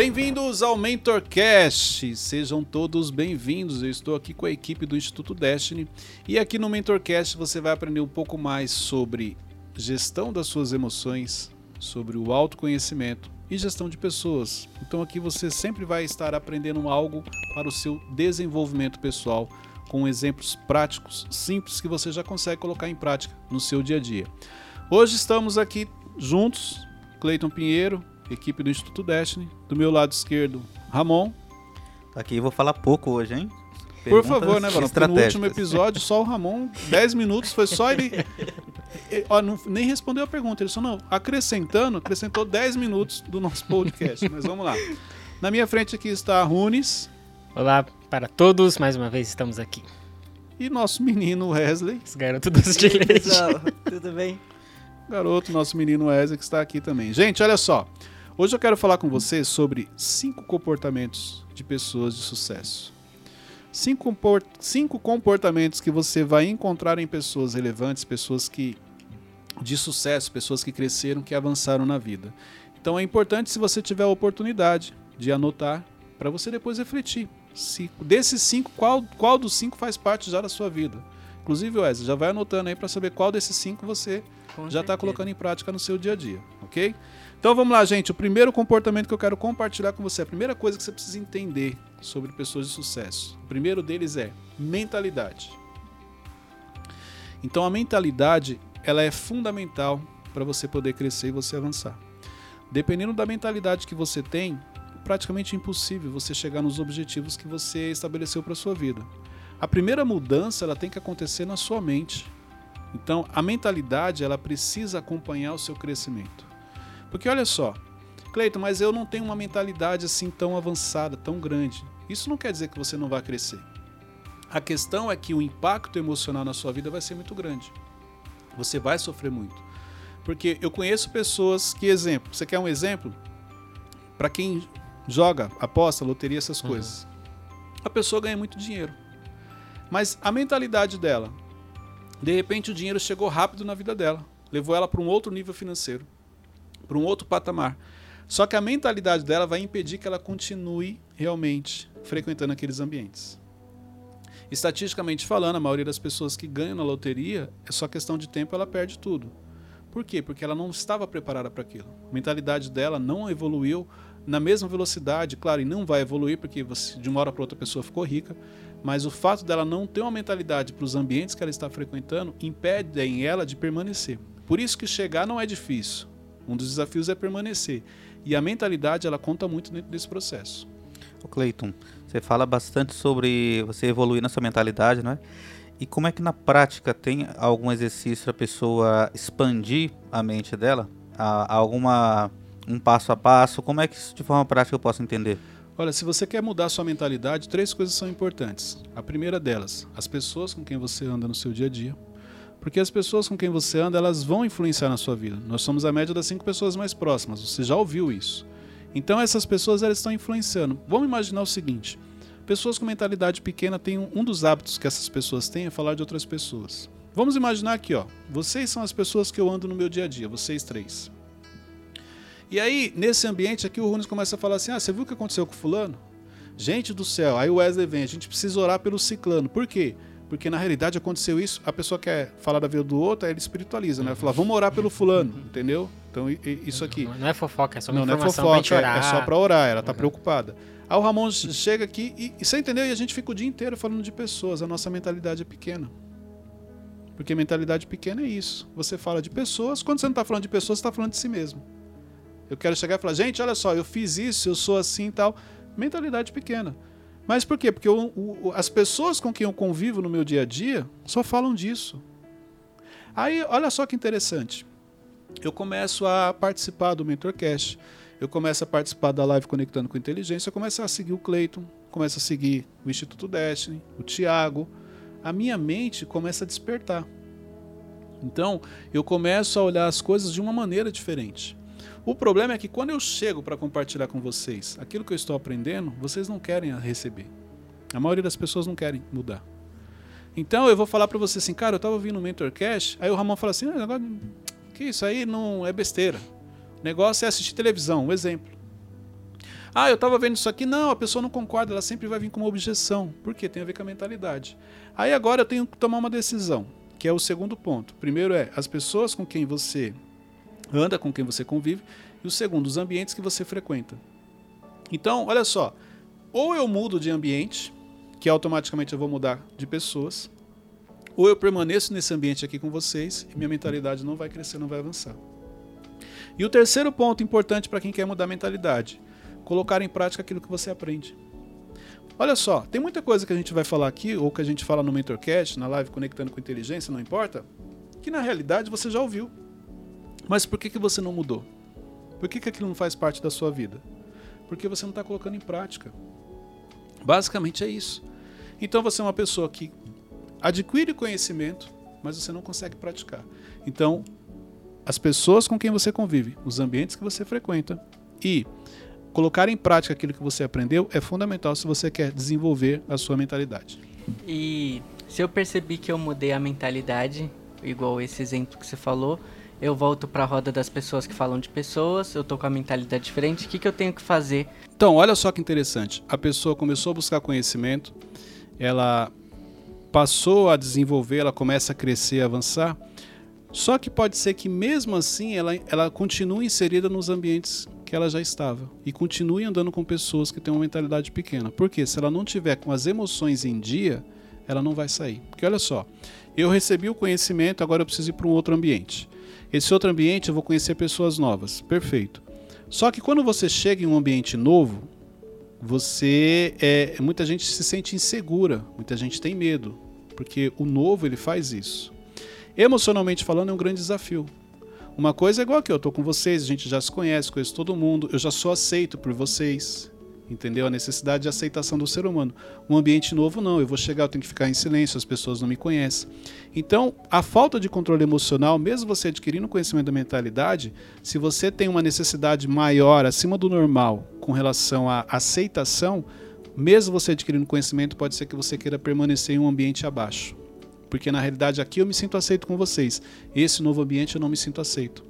Bem-vindos ao MentorCast. Sejam todos bem-vindos. Eu estou aqui com a equipe do Instituto Destiny e aqui no MentorCast você vai aprender um pouco mais sobre gestão das suas emoções, sobre o autoconhecimento e gestão de pessoas. Então aqui você sempre vai estar aprendendo algo para o seu desenvolvimento pessoal com exemplos práticos, simples que você já consegue colocar em prática no seu dia a dia. Hoje estamos aqui juntos, Cleiton Pinheiro, equipe do Instituto Destiny, do meu lado esquerdo, Ramon. Aqui eu vou falar pouco hoje, hein? Por favor, né, Valão? No último episódio, só o Ramon, 10 minutos, foi só ele. ele ó, não, nem respondeu a pergunta. Ele só, não, acrescentando, acrescentou 10 minutos do nosso podcast. Mas vamos lá. Na minha frente aqui está a Runes. Olá para todos, mais uma vez estamos aqui. E nosso menino Wesley. Esse garoto dos de leite. Tudo bem? Garoto, nosso menino Wesley, que está aqui também. Gente, olha só. Hoje eu quero falar com vocês sobre cinco comportamentos de pessoas de sucesso. Cinco, cinco comportamentos que você vai encontrar em pessoas relevantes, pessoas que de sucesso, pessoas que cresceram, que avançaram na vida. Então é importante, se você tiver a oportunidade, de anotar para você depois refletir. Se, desses cinco, qual, qual dos cinco faz parte já da sua vida? Inclusive, Wesley, já vai anotando aí para saber qual desses cinco você Com já está colocando em prática no seu dia a dia, ok? Então vamos lá, gente. O primeiro comportamento que eu quero compartilhar com você, a primeira coisa que você precisa entender sobre pessoas de sucesso. O primeiro deles é mentalidade. Então a mentalidade, ela é fundamental para você poder crescer e você avançar. Dependendo da mentalidade que você tem, é praticamente impossível você chegar nos objetivos que você estabeleceu para sua vida. A primeira mudança, ela tem que acontecer na sua mente. Então, a mentalidade, ela precisa acompanhar o seu crescimento. Porque olha só, Cleiton, mas eu não tenho uma mentalidade assim tão avançada, tão grande. Isso não quer dizer que você não vai crescer. A questão é que o impacto emocional na sua vida vai ser muito grande. Você vai sofrer muito. Porque eu conheço pessoas que, exemplo, você quer um exemplo? Para quem joga, aposta, loteria, essas uhum. coisas. A pessoa ganha muito dinheiro. Mas a mentalidade dela, de repente o dinheiro chegou rápido na vida dela, levou ela para um outro nível financeiro para um outro patamar. Só que a mentalidade dela vai impedir que ela continue realmente frequentando aqueles ambientes. Estatisticamente falando, a maioria das pessoas que ganham na loteria é só questão de tempo, ela perde tudo. Por quê? Porque ela não estava preparada para aquilo. A mentalidade dela não evoluiu na mesma velocidade, claro, e não vai evoluir porque você, de uma hora para outra a pessoa ficou rica, mas o fato dela não ter uma mentalidade para os ambientes que ela está frequentando impede em ela de permanecer. Por isso que chegar não é difícil. Um dos desafios é permanecer. E a mentalidade, ela conta muito dentro desse processo. O Cleiton, você fala bastante sobre você evoluir na sua mentalidade, não é? E como é que na prática tem algum exercício para a pessoa expandir a mente dela? Há alguma um passo a passo? Como é que isso de forma prática eu posso entender? Olha, se você quer mudar sua mentalidade, três coisas são importantes. A primeira delas, as pessoas com quem você anda no seu dia a dia. Porque as pessoas com quem você anda, elas vão influenciar na sua vida. Nós somos a média das cinco pessoas mais próximas. Você já ouviu isso. Então essas pessoas elas estão influenciando. Vamos imaginar o seguinte: pessoas com mentalidade pequena têm um, um dos hábitos que essas pessoas têm é falar de outras pessoas. Vamos imaginar aqui, ó. Vocês são as pessoas que eu ando no meu dia a dia, vocês três. E aí, nesse ambiente aqui, o Runes começa a falar assim: Ah, você viu o que aconteceu com o fulano? Gente do céu, aí o Wesley vem, a gente precisa orar pelo ciclano. Por quê? Porque na realidade aconteceu isso, a pessoa quer falar da vida do outro, aí ele espiritualiza, né? Fala, vamos orar pelo fulano, entendeu? Então isso aqui. Não, é fofoca, é só uma não, informação não é fofoca, é só para orar, ela tá preocupada. Aí o Ramon chega aqui e, e você entendeu? E a gente fica o dia inteiro falando de pessoas, a nossa mentalidade é pequena. Porque mentalidade pequena é isso. Você fala de pessoas, quando você não está falando de pessoas, você está falando de si mesmo. Eu quero chegar e falar, gente, olha só, eu fiz isso, eu sou assim e tal. Mentalidade pequena. Mas por quê? Porque eu, o, as pessoas com quem eu convivo no meu dia a dia só falam disso. Aí, olha só que interessante. Eu começo a participar do MentorCast, eu começo a participar da live Conectando com Inteligência, eu começo a seguir o Cleiton, começo a seguir o Instituto Destiny, o Tiago. A minha mente começa a despertar. Então, eu começo a olhar as coisas de uma maneira diferente. O problema é que quando eu chego para compartilhar com vocês aquilo que eu estou aprendendo, vocês não querem receber. A maioria das pessoas não querem mudar. Então eu vou falar para você assim, cara, eu estava ouvindo o Mentorcast, aí o Ramon fala assim, ah, que isso aí não é besteira. O negócio é assistir televisão, um exemplo. Ah, eu estava vendo isso aqui. Não, a pessoa não concorda, ela sempre vai vir com uma objeção. Por quê? Tem a ver com a mentalidade. Aí agora eu tenho que tomar uma decisão, que é o segundo ponto. Primeiro é as pessoas com quem você anda, com quem você convive, e o segundo, os ambientes que você frequenta. Então, olha só, ou eu mudo de ambiente, que automaticamente eu vou mudar de pessoas, ou eu permaneço nesse ambiente aqui com vocês e minha mentalidade não vai crescer, não vai avançar. E o terceiro ponto importante para quem quer mudar a mentalidade: colocar em prática aquilo que você aprende. Olha só, tem muita coisa que a gente vai falar aqui, ou que a gente fala no Mentorcast, na live Conectando com Inteligência, não importa, que na realidade você já ouviu. Mas por que, que você não mudou? Por que, que aquilo não faz parte da sua vida? Porque você não está colocando em prática. Basicamente é isso. Então você é uma pessoa que adquire conhecimento, mas você não consegue praticar. Então, as pessoas com quem você convive, os ambientes que você frequenta e colocar em prática aquilo que você aprendeu é fundamental se você quer desenvolver a sua mentalidade. E se eu percebi que eu mudei a mentalidade, igual esse exemplo que você falou, eu volto para a roda das pessoas que falam de pessoas, eu tô com a mentalidade diferente, o que, que eu tenho que fazer? Então, olha só que interessante. A pessoa começou a buscar conhecimento, ela passou a desenvolver, ela começa a crescer, a avançar. Só que pode ser que mesmo assim ela, ela continue inserida nos ambientes que ela já estava e continue andando com pessoas que têm uma mentalidade pequena. Porque se ela não tiver com as emoções em dia, ela não vai sair. Porque olha só, eu recebi o conhecimento, agora eu preciso ir para um outro ambiente. Esse outro ambiente eu vou conhecer pessoas novas. Perfeito. Só que quando você chega em um ambiente novo, você é, muita gente se sente insegura, muita gente tem medo, porque o novo ele faz isso. Emocionalmente falando é um grande desafio. Uma coisa é igual que eu tô com vocês, a gente já se conhece, conheço todo mundo, eu já sou aceito por vocês entendeu? A necessidade de aceitação do ser humano. Um ambiente novo, não. Eu vou chegar, eu tenho que ficar em silêncio, as pessoas não me conhecem. Então, a falta de controle emocional, mesmo você adquirindo conhecimento da mentalidade, se você tem uma necessidade maior, acima do normal, com relação à aceitação, mesmo você adquirindo conhecimento, pode ser que você queira permanecer em um ambiente abaixo. Porque na realidade aqui eu me sinto aceito com vocês. Esse novo ambiente eu não me sinto aceito.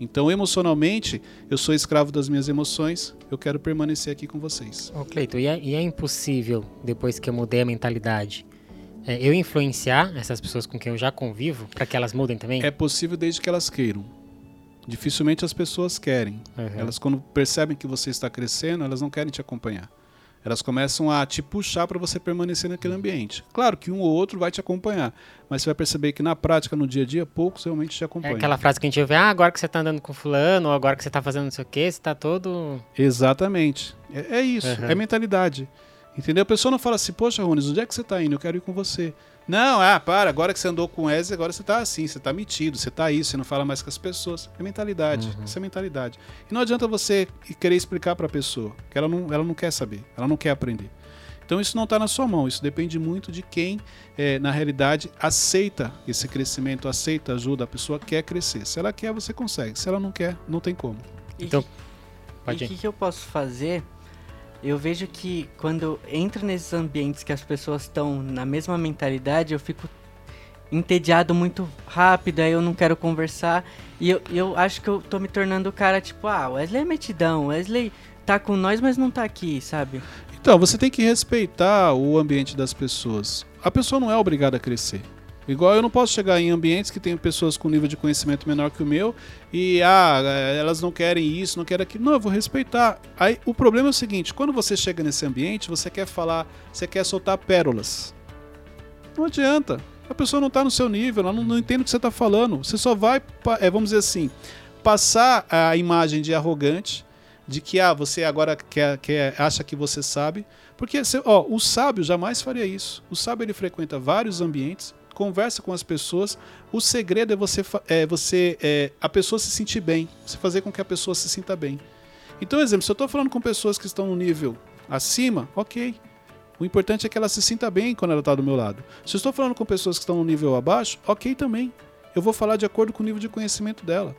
Então, emocionalmente, eu sou escravo das minhas emoções, eu quero permanecer aqui com vocês. Ô, Cleito, e é, e é impossível, depois que eu mudei a mentalidade, é, eu influenciar essas pessoas com quem eu já convivo para que elas mudem também? É possível desde que elas queiram. Dificilmente as pessoas querem. Uhum. Elas, quando percebem que você está crescendo, elas não querem te acompanhar elas começam a te puxar para você permanecer naquele ambiente. Claro que um ou outro vai te acompanhar, mas você vai perceber que na prática, no dia a dia, poucos realmente te É acompanham. aquela frase que a gente ouve, ah, agora que você tá andando com fulano, ou agora que você tá fazendo não sei o que, você tá todo... Exatamente. É, é isso, Uhum. é mentalidade. Entendeu? A pessoa não fala assim, poxa, Rones, onde é que você está indo? Eu quero ir com você. Não, ah, para, agora que você andou com o Wesley, agora você está assim, você está metido, você está isso, você não fala mais com as pessoas. É mentalidade, Uhum. isso é mentalidade. E não adianta você querer explicar para a pessoa, que ela não, ela não quer saber, ela não quer aprender. Então isso não está na sua mão, isso depende muito de quem, eh, na realidade, aceita esse crescimento, aceita ajuda, a pessoa quer crescer. Se ela quer, você consegue. Se ela não quer, não tem como. E Então, que- pode e ir. o que, que eu posso fazer? Eu vejo que quando entro nesses ambientes que as pessoas estão na mesma mentalidade, eu fico entediado muito rápido, aí eu não quero conversar. E eu, eu acho que eu tô me tornando o cara tipo, ah, Wesley é metidão, Wesley tá com nós, mas não tá aqui, sabe? Então, você tem que respeitar o ambiente das pessoas. A pessoa não é obrigada a crescer. Igual eu não posso chegar em ambientes que tem pessoas com nível de conhecimento menor que o meu e ah, eh, elas não querem isso, não querem aquilo. Não, eu vou respeitar. Aí o problema é o seguinte, quando você chega nesse ambiente, você quer falar, você quer soltar pérolas. Não adianta. A pessoa não está no seu nível, ela não, não entende o que você está falando. Você só vai, eh, vamos dizer assim, passar a imagem de arrogante, de que ah, você agora quer, quer, acha que você sabe. Porque ó, o sábio jamais faria isso. O sábio ele frequenta vários ambientes, conversa com as pessoas. O segredo é você, é, você é, a pessoa se sentir bem, você fazer com que a pessoa se sinta bem. Então, exemplo, se eu estou falando com pessoas que estão no nível acima, ok. O importante é que ela se sinta bem quando ela está do meu lado. Se eu estou falando com pessoas que estão no nível abaixo, ok também. Eu vou falar de acordo com o nível de conhecimento dela.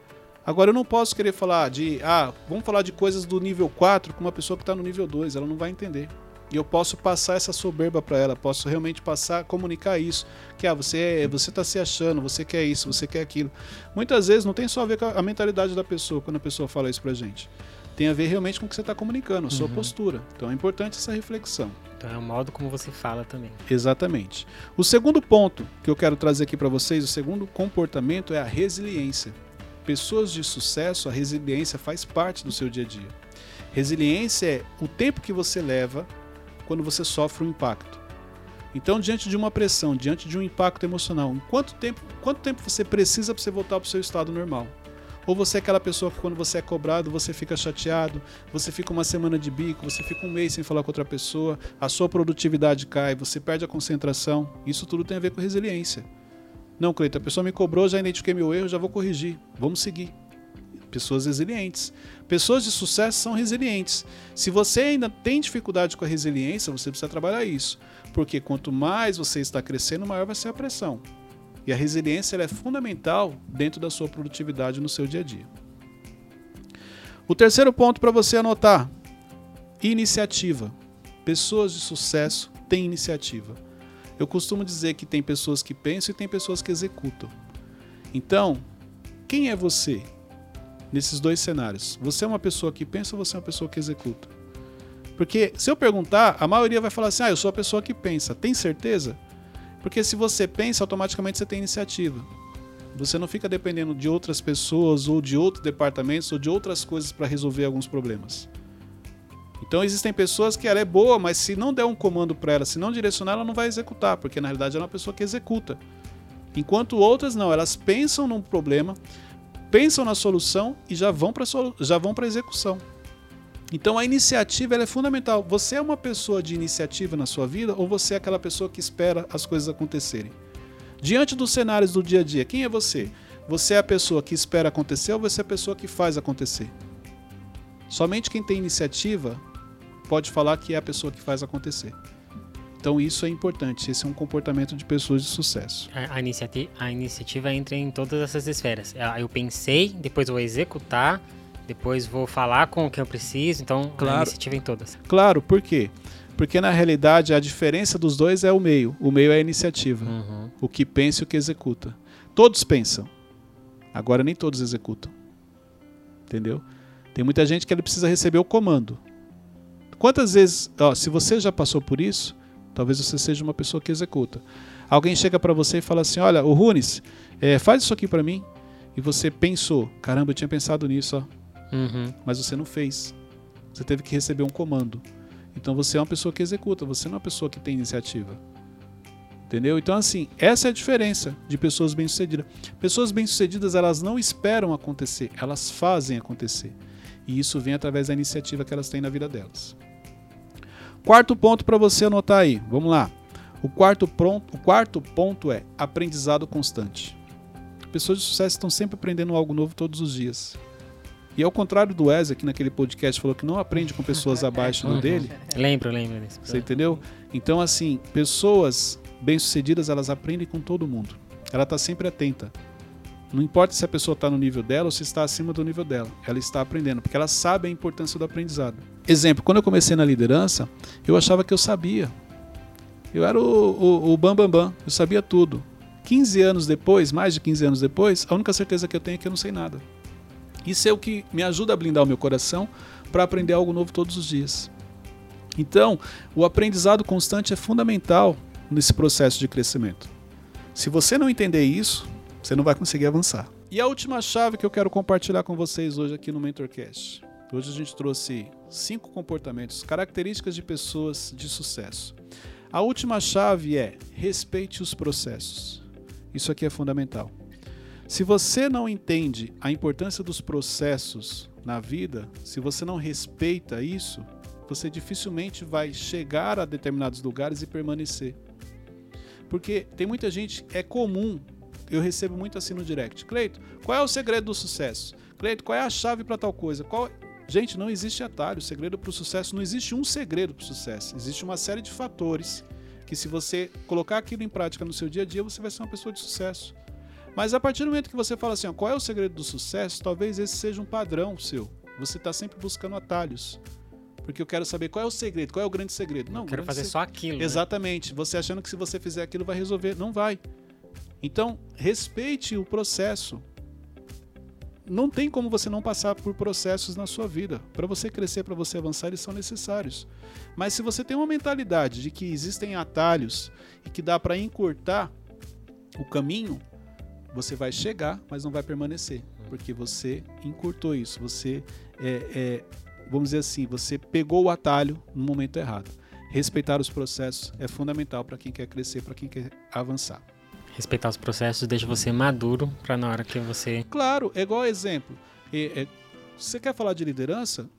Agora eu não posso querer falar de, ah, vamos falar de coisas do nível 4 com uma pessoa que está no nível 2, ela não vai entender. E eu posso passar essa soberba para ela, posso realmente passar, comunicar isso, que ah, você é, você tá se achando, você quer isso, você quer aquilo. Muitas vezes não tem só a ver com a mentalidade da pessoa quando a pessoa fala isso pra gente. Tem a ver realmente com o que você está comunicando, a sua Uhum. postura. Então é importante essa reflexão. Então é o modo como você fala também. Exatamente. O segundo ponto que eu quero trazer aqui para vocês, o segundo comportamento é a resiliência. Pessoas de sucesso, a resiliência faz parte do seu dia a dia. Resiliência é o tempo que você leva quando você sofre um impacto. Então, diante de uma pressão, diante de um impacto emocional, em quanto tempo, quanto tempo você precisa para você voltar para o seu estado normal? Ou você é aquela pessoa que quando você é cobrado, você fica chateado, você fica uma semana de bico, você fica um mês sem falar com outra pessoa, a sua produtividade cai, você perde a concentração. Isso tudo tem a ver com resiliência. Não, Cleiton, a pessoa me cobrou, já identifiquei meu erro, já vou corrigir. Vamos seguir. Pessoas resilientes. Pessoas de sucesso são resilientes. Se você ainda tem dificuldade com a resiliência, você precisa trabalhar isso. Porque quanto mais você está crescendo, maior vai ser a pressão. E a resiliência é fundamental dentro da sua produtividade no seu dia a dia. O terceiro ponto para você anotar: iniciativa. Pessoas de sucesso têm iniciativa. Eu costumo dizer que tem pessoas que pensam e tem pessoas que executam. Então, quem é você nesses dois cenários? Você é uma pessoa que pensa ou você é uma pessoa que executa? Porque se eu perguntar, a maioria vai falar assim: ah, eu sou a pessoa que pensa. Tem certeza? Porque se você pensa, automaticamente você tem iniciativa. Você não fica dependendo de outras pessoas ou de outros departamentos ou de outras coisas para resolver alguns problemas. Então existem pessoas que ela é boa, mas se não der um comando para ela, se não direcionar, ela não vai executar, porque na realidade ela é uma pessoa que executa. Enquanto outras não, elas pensam num problema, pensam na solução e já vão para vão para execução. Então a iniciativa é fundamental. Você é uma pessoa de iniciativa na sua vida ou você é aquela pessoa que espera as coisas acontecerem? Diante dos cenários do dia a dia, quem é você? Você é a pessoa que espera acontecer ou você é a pessoa que faz acontecer? Somente quem tem iniciativa pode falar que é a pessoa que faz acontecer. Então isso é importante, esse é um comportamento de pessoas de sucesso. A, a, iniciati a iniciativa entra em todas essas esferas. Eu pensei, depois vou executar, depois vou falar com o que eu preciso, então Claro. a iniciativa em todas. Claro, por quê? Porque na realidade a diferença dos dois é o meio. O meio é a iniciativa. Uhum. O que pensa e o que executa. Todos pensam. Agora nem todos executam. Entendeu? Tem muita gente que ele precisa receber o comando. Quantas vezes, ó, se você já passou por isso, talvez você seja uma pessoa que executa. Alguém chega para você e fala assim: "Olha, o Runes, é, faz isso aqui para mim". E você pensou: "Caramba, eu tinha pensado nisso, ó" Uhum. mas você não fez. Você teve que receber um comando. Então você é uma pessoa que executa, você não é uma pessoa que tem iniciativa. Entendeu? Então assim, essa é a diferença de pessoas bem-sucedidas. Pessoas bem-sucedidas, elas não esperam acontecer, elas fazem acontecer. E isso vem através da iniciativa que elas têm na vida delas. Quarto ponto para você anotar aí. Vamos lá. O quarto, ponto, o quarto ponto é aprendizado constante. Pessoas de sucesso estão sempre aprendendo algo novo todos os dias. E ao contrário do Wesley, que naquele podcast falou que não aprende com pessoas abaixo do Uhum. dele, Lembro, lembro disso. você entendeu? Então, assim, pessoas bem-sucedidas, elas aprendem com todo mundo. Ela está sempre atenta. Não importa se a pessoa está no nível dela ou se está acima do nível dela. Ela está aprendendo, porque ela sabe a importância do aprendizado. Exemplo, quando eu comecei na liderança, eu achava que eu sabia. Eu era o, o, o bam, bam, bam. Eu sabia tudo. 15 anos depois, mais de 15 anos depois, a única certeza que eu tenho é que eu não sei nada. Isso é o que me ajuda a blindar o meu coração para aprender algo novo todos os dias. Então, o aprendizado constante é fundamental nesse processo de crescimento. Se você não entender isso, você não vai conseguir avançar. E a última chave que eu quero compartilhar com vocês hoje aqui no MentorCast. Hoje a gente trouxe cinco comportamentos, características de pessoas de sucesso. A última chave é respeite os processos. Isso aqui é fundamental. Se você não entende a importância dos processos na vida, se você não respeita isso, você dificilmente vai chegar a determinados lugares e permanecer. Porque tem muita gente, é comum, eu recebo muito assim no direct. Cleito, qual é o segredo do sucesso? Cleito, qual é a chave para tal coisa? Qual... Gente, não existe atalho. O segredo para o sucesso não existe um segredo para o sucesso. Existe uma série de fatores que, se você colocar aquilo em prática no seu dia a dia, você vai ser uma pessoa de sucesso. Mas a partir do momento que você fala assim, ó, qual é o segredo do sucesso, talvez esse seja um padrão seu. Você está sempre buscando atalhos Porque eu quero saber qual é o segredo, qual é o grande segredo. Não, Eu quero fazer só aquilo. né? Exatamente. Você achando que se você fizer aquilo vai resolver. Não vai. Então, respeite o processo. Não tem como você não passar por processos na sua vida. Para você crescer, para você avançar, eles são necessários. Mas se você tem uma mentalidade de que existem atalhos e que dá para encurtar o caminho, você vai chegar, mas não vai permanecer. Porque você encurtou isso. Você, é, é, vamos dizer assim, você pegou o atalho no momento errado. Respeitar os processos é fundamental para quem quer crescer, para quem quer avançar. Respeitar os processos deixa você maduro pra na hora que você. Claro, é igual exemplo. É- é- você quer falar de liderança?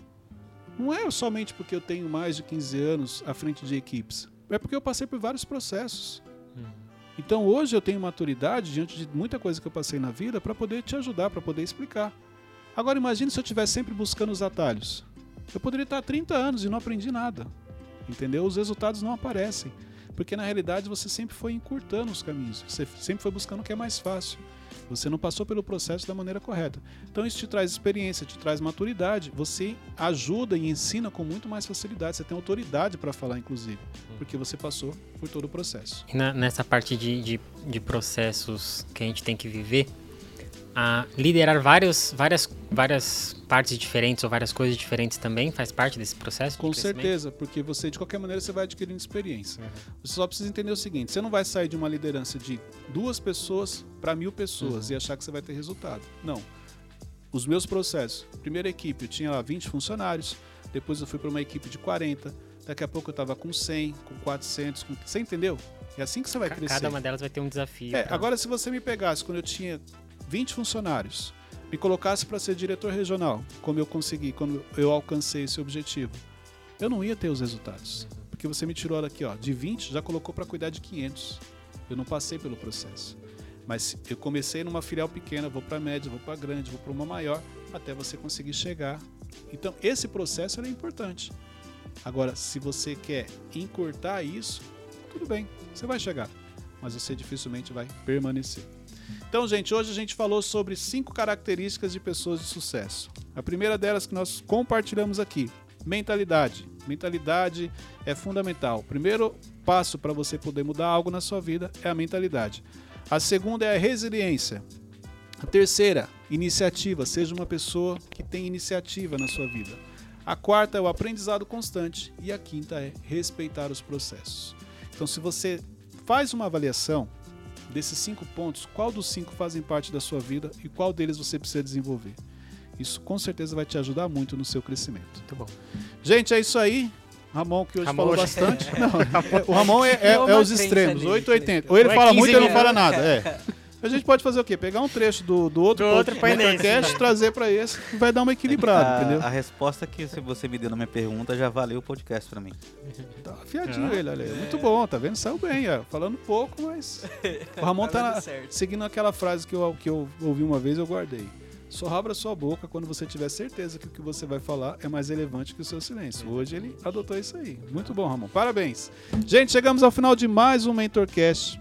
Não é somente porque eu tenho mais de 15 anos à frente de equipes. É porque eu passei por vários processos. Então hoje eu tenho maturidade diante de muita coisa que eu passei na vida para poder te ajudar, para poder explicar. Agora imagine se eu estivesse sempre buscando os atalhos. Eu poderia estar há 30 anos e não aprendi nada. Entendeu? Os resultados não aparecem. Porque na realidade você sempre foi encurtando os caminhos. Você sempre foi buscando o que é mais fácil. Você não passou pelo processo da maneira correta. Então isso te traz experiência, te traz maturidade. Você ajuda e ensina com muito mais facilidade. Você tem autoridade para falar, inclusive, porque você passou por todo o processo. E na- nessa parte de, de, de processos que a gente tem que viver, a liderar vários, várias, várias partes diferentes ou várias coisas diferentes também faz parte desse processo? de Com crescimento? certeza, porque você de qualquer maneira você vai adquirindo experiência. Você só precisa entender o seguinte: você não vai sair de uma liderança de duas pessoas para mil pessoas e achar que você vai ter resultado. Não. Os meus processos, primeira equipe, eu tinha lá 20 funcionários, depois eu fui para uma equipe de 40, daqui a pouco eu estava com 100, com 400, com... você entendeu? É assim que você vai crescer. Cada uma delas vai ter um desafio. É, pra- agora se você me pegasse quando eu tinha 20 funcionários, me colocasse para ser diretor regional, como eu consegui, quando eu alcancei esse objetivo, eu não ia ter os resultados. Porque você me tirou daqui, ó, de 20, já colocou para cuidar de 500. Eu não passei pelo processo. Mas eu comecei numa filial pequena, vou para média, vou para grande, vou para uma maior, até você conseguir chegar. Então, esse processo é importante. Agora, se você quer encurtar isso, tudo bem, você vai chegar, mas você dificilmente vai permanecer. Então, gente, hoje a gente falou sobre cinco características de pessoas de sucesso. A primeira delas que nós compartilhamos aqui, mentalidade. Mentalidade é fundamental. O primeiro passo para você poder mudar algo na sua vida é a mentalidade. A segunda é a resiliência. A terceira, iniciativa. Seja uma pessoa que tem iniciativa na sua vida. A quarta é o aprendizado constante. E a quinta é respeitar os processos. Então, se você faz uma avaliação desses cinco pontos, qual dos cinco fazem parte da sua vida e qual deles você precisa desenvolver? Isso com certeza vai te ajudar muito no seu crescimento. Muito bom. Gente, é isso aí. Ramon, que hoje Ramon falou hoje- bastante. Não, é- o Ramon é, é- é os extremos, nele, 880. Ou ele é fala 15 muito ou não fala nada. É. A gente pode fazer o quê? Pegar um trecho do, do outro, Do outro põe nesse. podcast, trazer para esse, vai dar uma equilibrada, a, entendeu? a resposta que você me deu na minha pergunta já valeu o podcast pra mim. Tá afiadinho ele, olha aí. Muito bom, tá vendo? Saiu bem, ó. Falando pouco, mas. O Ramon Tá tá seguindo aquela frase que eu, que eu ouvi uma vez eu guardei. Só abra sua boca quando você tiver certeza que o que você vai falar é mais relevante que o seu silêncio. Hoje ele adotou isso aí. Muito bom, Ramon. Parabéns. Gente, chegamos ao final de mais um Mentorcast.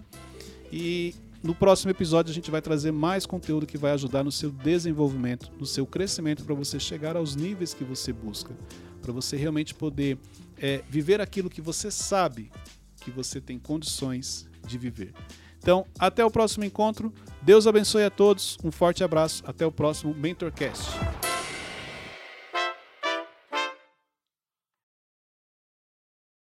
E no próximo episódio a gente vai trazer mais conteúdo que vai ajudar no seu desenvolvimento, no seu crescimento, para você chegar aos níveis que você busca. Para você realmente poder é, viver aquilo que você sabe que você tem condições de viver. Então, até o próximo encontro. Deus abençoe a todos. Um forte abraço. Até o próximo Mentorcast.